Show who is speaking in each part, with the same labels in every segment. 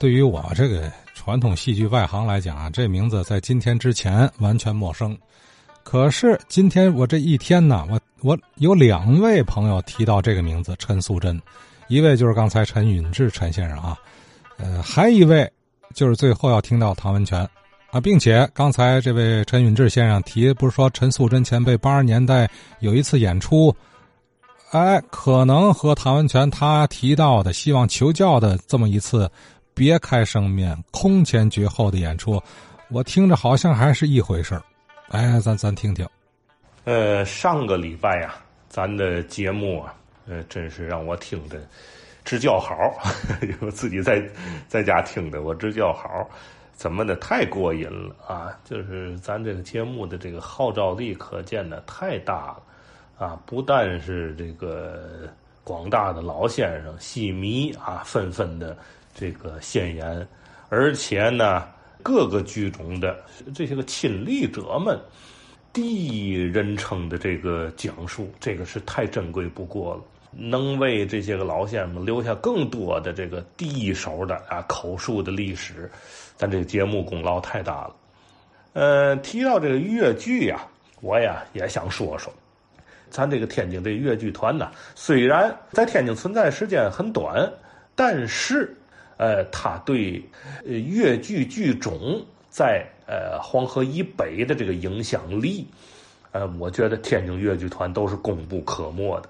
Speaker 1: 对于我这个传统戏剧外行来讲啊，这名字在今天之前完全陌生。可是今天我这一天呢，我我有两位朋友提到这个名字陈素贞，一位就是刚才陈允志陈先生啊，呃，还一位就是最后要听到唐文泉啊，并且刚才这位陈允志先生提不是说陈素贞前辈八十年代有一次演出，哎，可能和唐文泉他提到的希望求教的这么一次别开生面空前绝后的演出，我听着好像还是一回事儿。哎，咱咱听听。
Speaker 2: 呃，上个礼拜呀，咱的节目啊，呃，真是让我听的直叫好，我自己在在家听的，我直叫好，怎么的太过瘾了啊！就是咱这个节目的这个号召力，可见的太大了啊！不但是这个广大的老先生、戏迷啊，纷纷的这个献言，而且呢。各个剧种的这些个亲历者们，第一人称的这个讲述，这个是太珍贵不过了，能为这些个老先生留下更多的这个第一手的啊口述的历史，咱这个节目功劳太大了。呃，提到这个越剧呀，我呀也想说说，咱这个天津这越剧团呢，虽然在天津存在时间很短，但是。呃，他对呃越剧剧种在呃黄河以北的这个影响力，呃，我觉得天津越剧团都是功不可没的。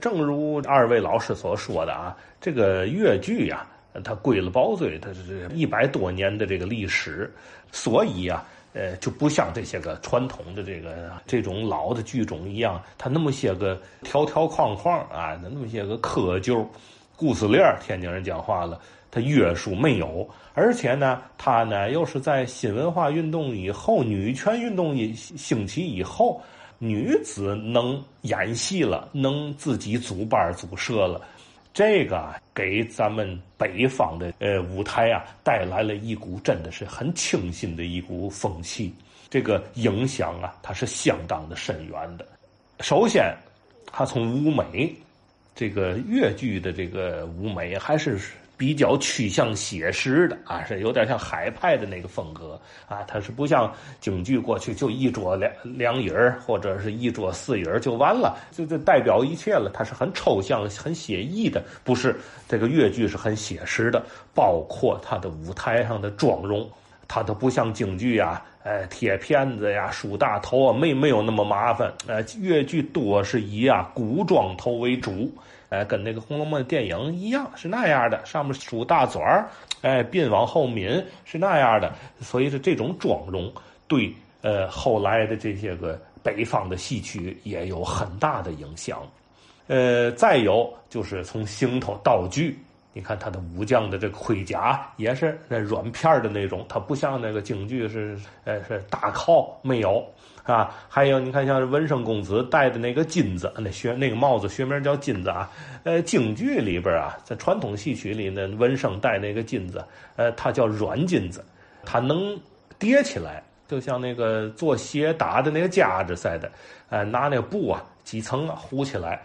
Speaker 2: 正如二位老师所说的啊，这个越剧呀，它归了包嘴，它是一百多年的这个历史，所以啊，呃，就不像这些个传统的这个这种老的剧种一样，它那么些个条条框框啊，那么些个窠臼、故事链天津人讲话了。它约束没有，而且呢，它呢又是在新文化运动以后、女权运动一兴起以后，女子能演戏了，能自己组班组社了，这个给咱们北方的呃舞台啊带来了一股真的是很清新的一股风气，这个影响啊，它是相当的深远的。首先，它从舞美，这个越剧的这个舞美还是。比较趋向写实的啊，是有点像海派的那个风格啊，它是不像京剧过去就一桌两两椅儿或者是一桌四椅儿就完了，就就代表一切了。它是很抽象、很写意的，不是这个越剧是很写实的，包括它的舞台上的妆容，它都不像京剧啊，呃，贴片子呀、梳大头啊，没没有那么麻烦。呃，越剧多是以啊古装头为主。哎，跟那个《红楼梦》电影一样，是那样的，上面梳大嘴儿，哎，鬓往后抿，是那样的。所以说，这种妆容对呃后来的这些个北方的戏曲也有很大的影响。呃，再有就是从行头道具。你看他的武将的这个盔甲也是那软片的那种，它不像那个京剧是呃是大靠没有啊。还有你看像文生公子戴的那个金子，那学那个帽子学名叫金子啊。呃，京剧里边啊，在传统戏曲里呢，文生戴那个金子，呃，它叫软金子，它能叠起来，就像那个做鞋打的那个夹子似的，呃，拿那个布啊几层啊糊起来，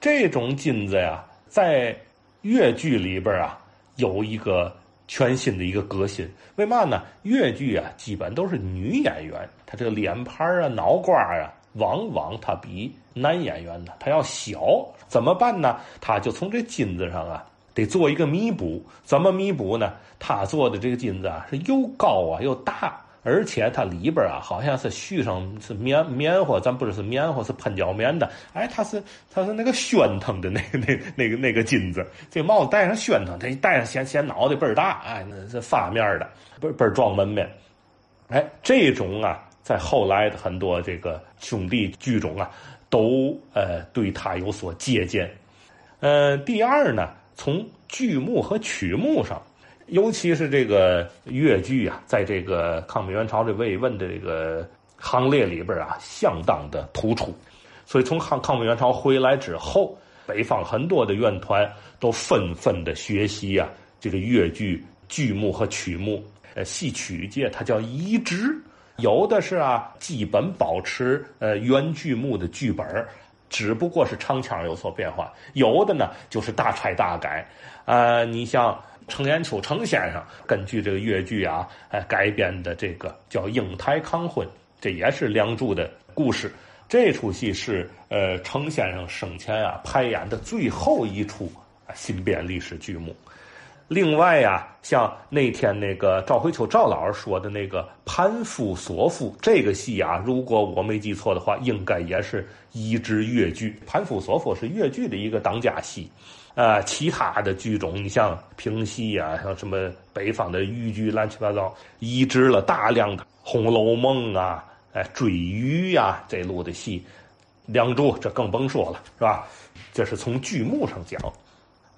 Speaker 2: 这种金子呀，在。越剧里边啊，有一个全新的一个革新。为嘛呢？越剧啊，基本都是女演员，她这个脸盘啊、脑瓜啊，往往她比男演员呢，她要小。怎么办呢？他就从这金子上啊，得做一个弥补。怎么弥补呢？他做的这个金子啊，是又高啊又大。而且它里边啊，好像是续上是棉棉花，咱不知是棉花是喷胶棉的。哎，它是它是那个宣腾的那 那那个那个金子，这帽子戴上宣腾，它一戴上显显脑袋倍儿大，哎，那是发面的，倍倍儿壮门面。哎，这种啊，在后来的很多这个兄弟剧种啊，都呃对他有所借鉴。呃，第二呢，从剧目和曲目上。尤其是这个越剧啊，在这个抗美援朝这慰问的这个行列里边啊，相当的突出。所以从抗抗美援朝回来之后，北方很多的院团都纷纷的学习啊，这个越剧剧目和曲目。呃，戏曲界它叫移植，有的是啊，基本保持呃原剧目的剧本只不过是唱腔有所变化；有的呢，就是大拆大改。啊，你像。程砚秋程先生根据这个越剧啊，哎改编的这个叫《英台抗婚》，这也是《梁祝》的故事。这出戏是呃程先生生前啊排演的最后一出新编历史剧目。另外呀，像那天那个赵慧秋赵老师说的那个《潘夫索夫》这个戏啊，如果我没记错的话，应该也是移植越剧。《潘夫索夫》是越剧的一个当家戏。啊，其他的剧种，你像评戏啊，像什么北方的豫剧，乱七八糟，移植了大量的《红楼梦》啊，哎，追鱼呀这路的戏，《梁祝》这更甭说了，是吧？这是从剧目上讲。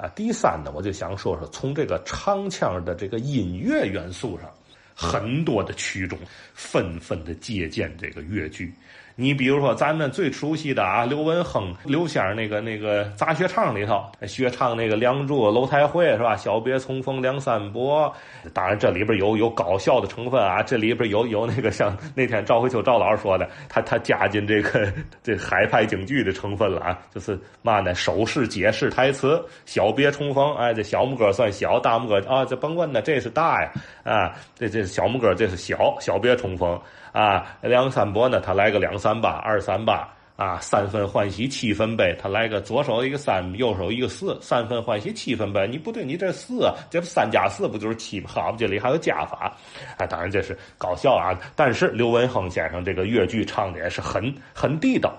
Speaker 2: 第三呢，我就想说说从这个唱腔的这个音乐元素上，很多的曲种纷纷的借鉴这个越剧。你比如说，咱们最熟悉的啊，刘文亨刘先生那个那个杂学唱里头学唱那个《梁祝》《楼台会》是吧？小别重逢梁山伯，当然这里边有有搞笑的成分啊，这里边有有那个像那天赵慧秋赵老师说的，他他加进这个这海派京剧的成分了啊，就是嘛呢？手势解释台词，小别重逢，哎，这小拇哥算小，大拇哥啊，这甭问呢，这是大呀啊，这这小拇哥这是小，小别重逢。啊，梁山伯呢？他来个两三八、二三八啊，三分欢喜七分悲。他来个左手一个三，右手一个四，三分欢喜七分悲。你不对，你这四，这不三加四不就是七吗？好，这里还有加法。啊，当然这是搞笑啊。但是刘文亨先生这个越剧唱的也是很很地道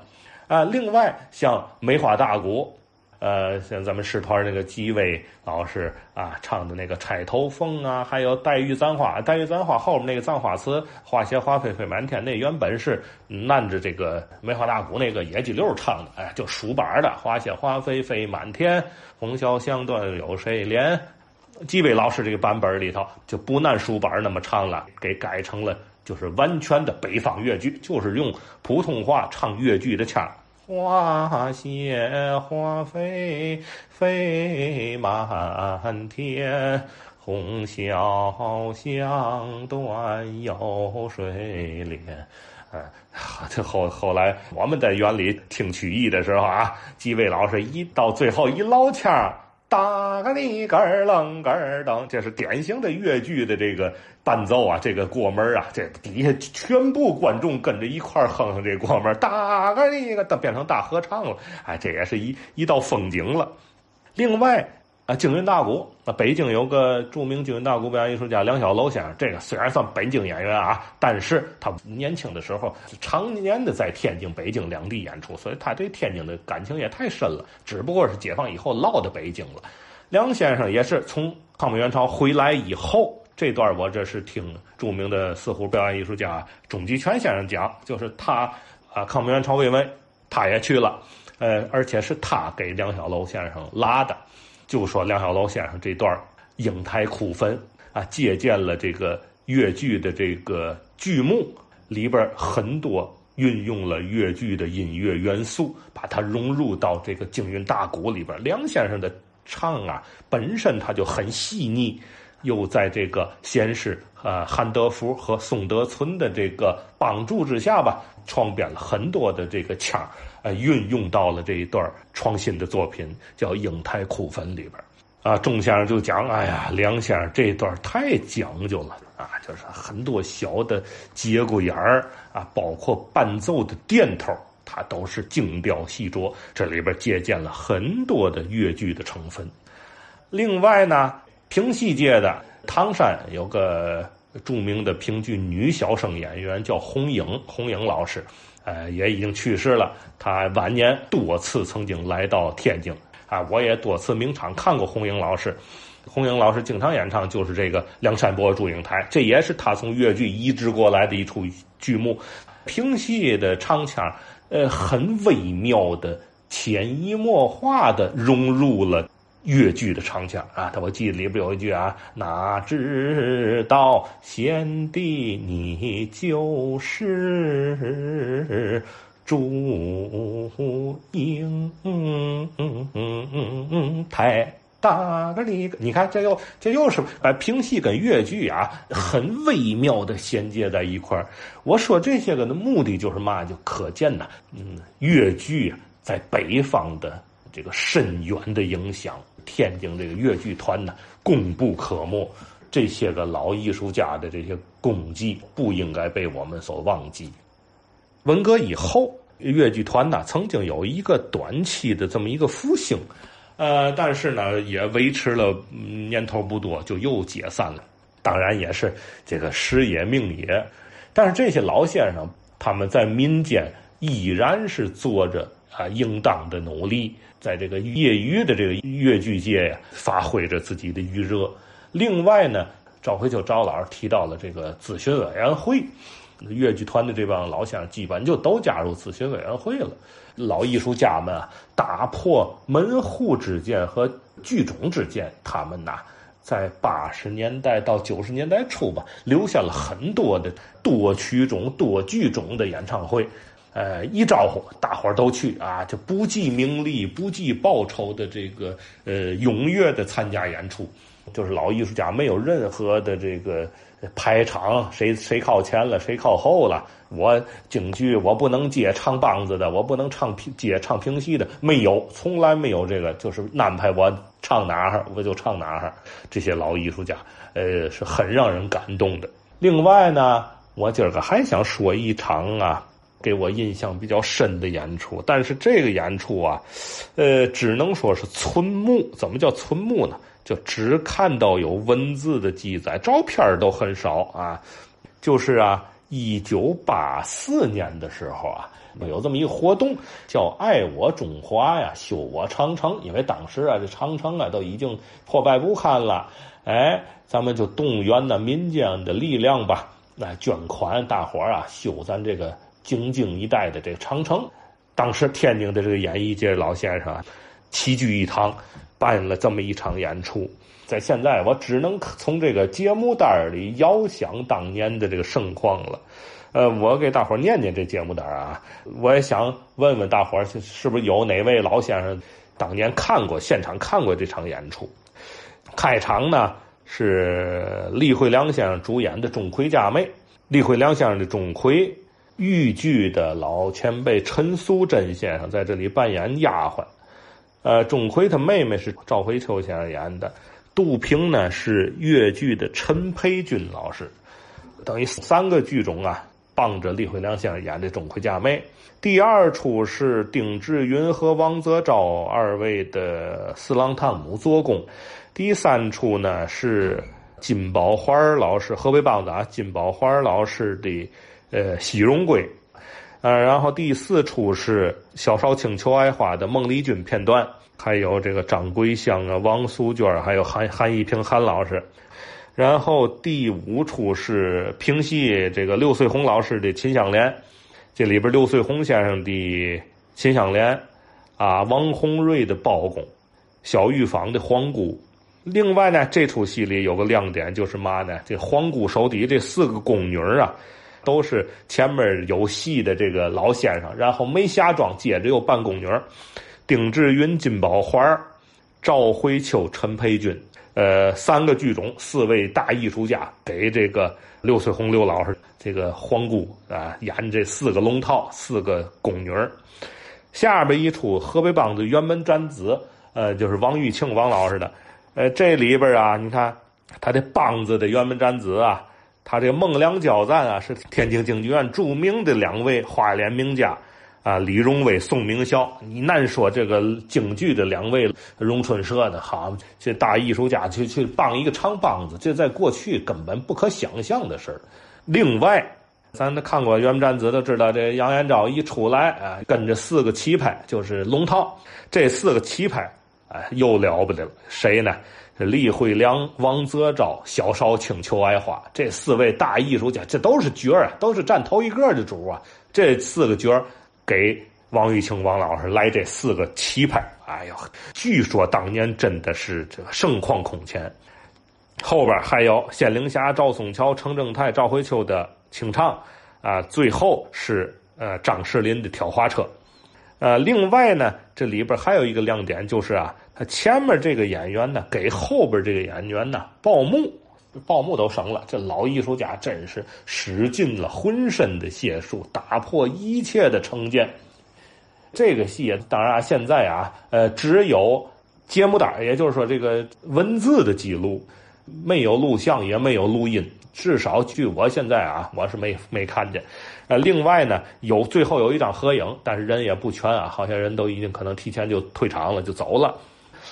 Speaker 2: 啊。另外像梅花大鼓。呃，像咱们师团那个纪委老师啊唱的那个《钗头凤》啊，还有《黛玉簪花》。《黛玉簪花》后面那个簪花词“花谢花飞飞满天”，那原本是按着这个梅花大鼓那个野鸡流唱的，哎，就数板的“花谢花飞飞满天，红绡香断有谁怜”。纪委老师这个版本里头就不按书板那么唱了，给改成了就是完全的北方越剧，就是用普通话唱越剧的腔。花谢花飞飞满天，红消香断有谁怜？哎，这后后来我们在园里听曲艺的时候啊，几位老师一到最后一捞腔。大个里个儿楞个儿噔，这是典型的越剧的这个伴奏啊，这个过门啊，这底下全部观众跟着一块哼哼这过门，哒个里个，变成大合唱了，哎，这也是一一道风景了。另外。啊，京韵大鼓，那北京有个著名京韵大鼓表演艺术家梁小楼先生，这个虽然算北京演员啊，但是他年轻的时候常年的在天津、北京两地演出，所以他对天津的感情也太深了。只不过是解放以后落到北京了。梁先生也是从抗美援朝回来以后，这段我这是听著名的四胡表演艺术家钟吉全先生讲，就是他啊，抗美援朝慰问，他也去了，呃，而且是他给梁小楼先生拉的。就说梁小楼先生这段英台哭坟啊，借鉴了这个越剧的这个剧目里边很多运用了越剧的音乐元素，把它融入到这个京韵大鼓里边。梁先生的唱啊，本身他就很细腻，又在这个先是呃韩德福和宋德存的这个帮助之下吧，创编了很多的这个腔儿呃，运用到了这一段创新的作品，叫《英台哭坟》里边啊，钟先生就讲，哎呀，梁先生这段太讲究了啊，就是很多小的节骨眼儿啊，包括伴奏的垫头，它都是精雕细琢，这里边借鉴了很多的越剧的成分。另外呢，评戏界的唐山有个著名的评剧女小生演员叫红英，红英老师。呃，也已经去世了。他晚年多次曾经来到天津啊，我也多次名场看过红英老师。红英老师经常演唱就是这个《梁山伯祝英台》，这也是他从越剧移植过来的一出剧目。评戏的唱腔，呃，很微妙的、潜移默化的融入了。越剧的唱腔啊，他我记得里边有一句啊，哪知道贤弟你就是祝英台，大个你你看这又这又是把评戏跟越剧啊很微妙的衔接在一块儿。我说这些个的目的就是嘛，就可见呐，嗯，越剧在北方的这个深远的影响。天津这个越剧团呢功不可没。这些个老艺术家的这些功绩不应该被我们所忘记。文革以后，越剧团呢曾经有一个短期的这么一个复兴，呃，但是呢也维持了年头不多，就又解散了。当然也是这个时也命也。但是这些老先生他们在民间依然是做着啊应当的努力，在这个业余的这个越剧界呀发挥着自己的余热。另外呢，赵慧秋赵老师提到了这个咨询委员会，越剧团的这帮老乡基本就都加入咨询委员会了。老艺术家们啊，打破门户之见和剧种之见，他们呐，在八十年代到九十年代初吧，留下了很多的多曲种、多剧种的演唱会。呃，一招呼，大伙儿都去啊，就不计名利、不计报酬的这个呃，踊跃的参加演出。就是老艺术家没有任何的这个排场，谁谁靠前了，谁靠后了。我京剧我不能接唱梆子的，我不能唱评接唱评戏的，没有，从来没有这个，就是安排我唱哪儿我就唱哪儿。这些老艺术家，呃，是很让人感动的。另外呢，我今儿个还想说一场啊，给我印象比较深的演出，但是这个演出啊，呃，只能说是村木。怎么叫村木呢？就只看到有文字的记载，照片都很少啊。就是啊，一九八四年的时候啊，有这么一个活动，叫“爱我中华呀，修我长城”。因为当时啊，这长城啊都已经破败不堪了，哎，咱们就动员呢民间的力量吧，来捐款，大伙啊修咱这个京津一带的这个长城。当时天津的这个演艺界老先生齐聚一堂。办了这么一场演出，在现在我只能从这个节目单里遥想当年的这个盛况了。呃，我给大伙念念这节目单啊，我也想问问大伙是不是有哪位老先生当年看过现场看过这场演出。开场呢是李慧良先生主演的《钟馗嫁妹》，李慧良先生的钟馗，豫剧的老前辈陈素贞先生在这里扮演丫鬟。呃，钟馗他妹妹是赵慧秋先生演的，杜平呢是越剧的陈培军老师，等于三个剧种啊，帮着李慧良先生演的钟馗家妹。第二出是丁志云和王泽昭二位的四郎探母做工，第三出呢是金宝环老师河北梆子啊，金宝环老师的呃喜荣归。呃，然后第四出是萧少卿求爱花的孟丽君片段，还有这个张桂香啊、王素娟，还有韩韩一平韩老师。然后第五出是平戏这个六岁红老师的秦香莲，这里边六岁红先生的秦香莲，啊，王洪瑞的包公，小玉坊的皇姑。另外呢，这出戏里有个亮点就是嘛呢？这皇姑手底这四个宫女啊。都是前面有戏的这个老先生，然后没下妆，接着又扮宫女丁志云、金宝环、赵慧秋、陈培军，呃，三个剧种，四位大艺术家给这个刘翠红刘老师这个皇姑啊演这四个龙套，四个宫女下边一出河北梆子辕门斩子，呃，就是王玉庆王老师的，呃，这里边啊，你看他的梆子的辕门斩子啊。他这孟良交赞啊，是天津京剧院著名的两位花脸名家啊，李荣威、宋明孝。你难说这个京剧的两位荣春社的好，这大艺术家去去帮一个长梆子，这在过去根本不可想象的事儿。另外，咱看过《元战子》，都知道这杨延昭一出来啊，跟着四个旗派就是龙套，这四个旗派哎又了不得了，谁呢？李慧良、王泽昭、小少卿、裘爱花这四位大艺术家，这都是角儿啊，都是占头一个的主啊。这四个角儿给王玉清王老师来这四个旗派，哎呦，据说当年真的是这个盛况空前。后边还有仙灵侠赵松桥、程正泰、赵慧秋的清唱啊，最后是呃张世林的挑花车。呃，另外呢，这里边还有一个亮点就是啊。他前面这个演员呢，给后边这个演员呢报幕，报幕都省了。这老艺术家真是使尽了浑身的解数，打破一切的成见。这个戏当然现在啊，呃，只有节目单也就是说这个文字的记录，没有录像也没有录音，至少据我现在啊，我是没没看见。呃，另外呢，有最后有一张合影，但是人也不全啊，好像人都已经可能提前就退场了，就走了。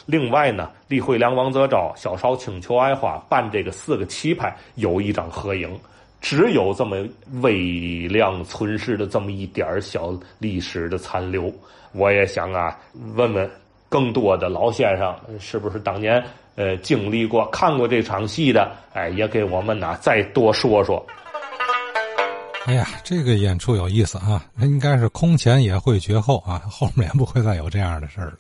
Speaker 2: 另外呢，李慧良、王泽昭、小邵、青裘、爱花办这个四个棋牌有一张合影，只有这么微量存世的这么一点小历史的残留。我也想啊，问问更多的老先生，是不是当年呃经历过、看过这场戏的？哎，也给我们呐再多说说。
Speaker 1: 哎呀，这个演出有意思啊！那应该是空前也会绝后啊，后面不会再有这样的事儿了。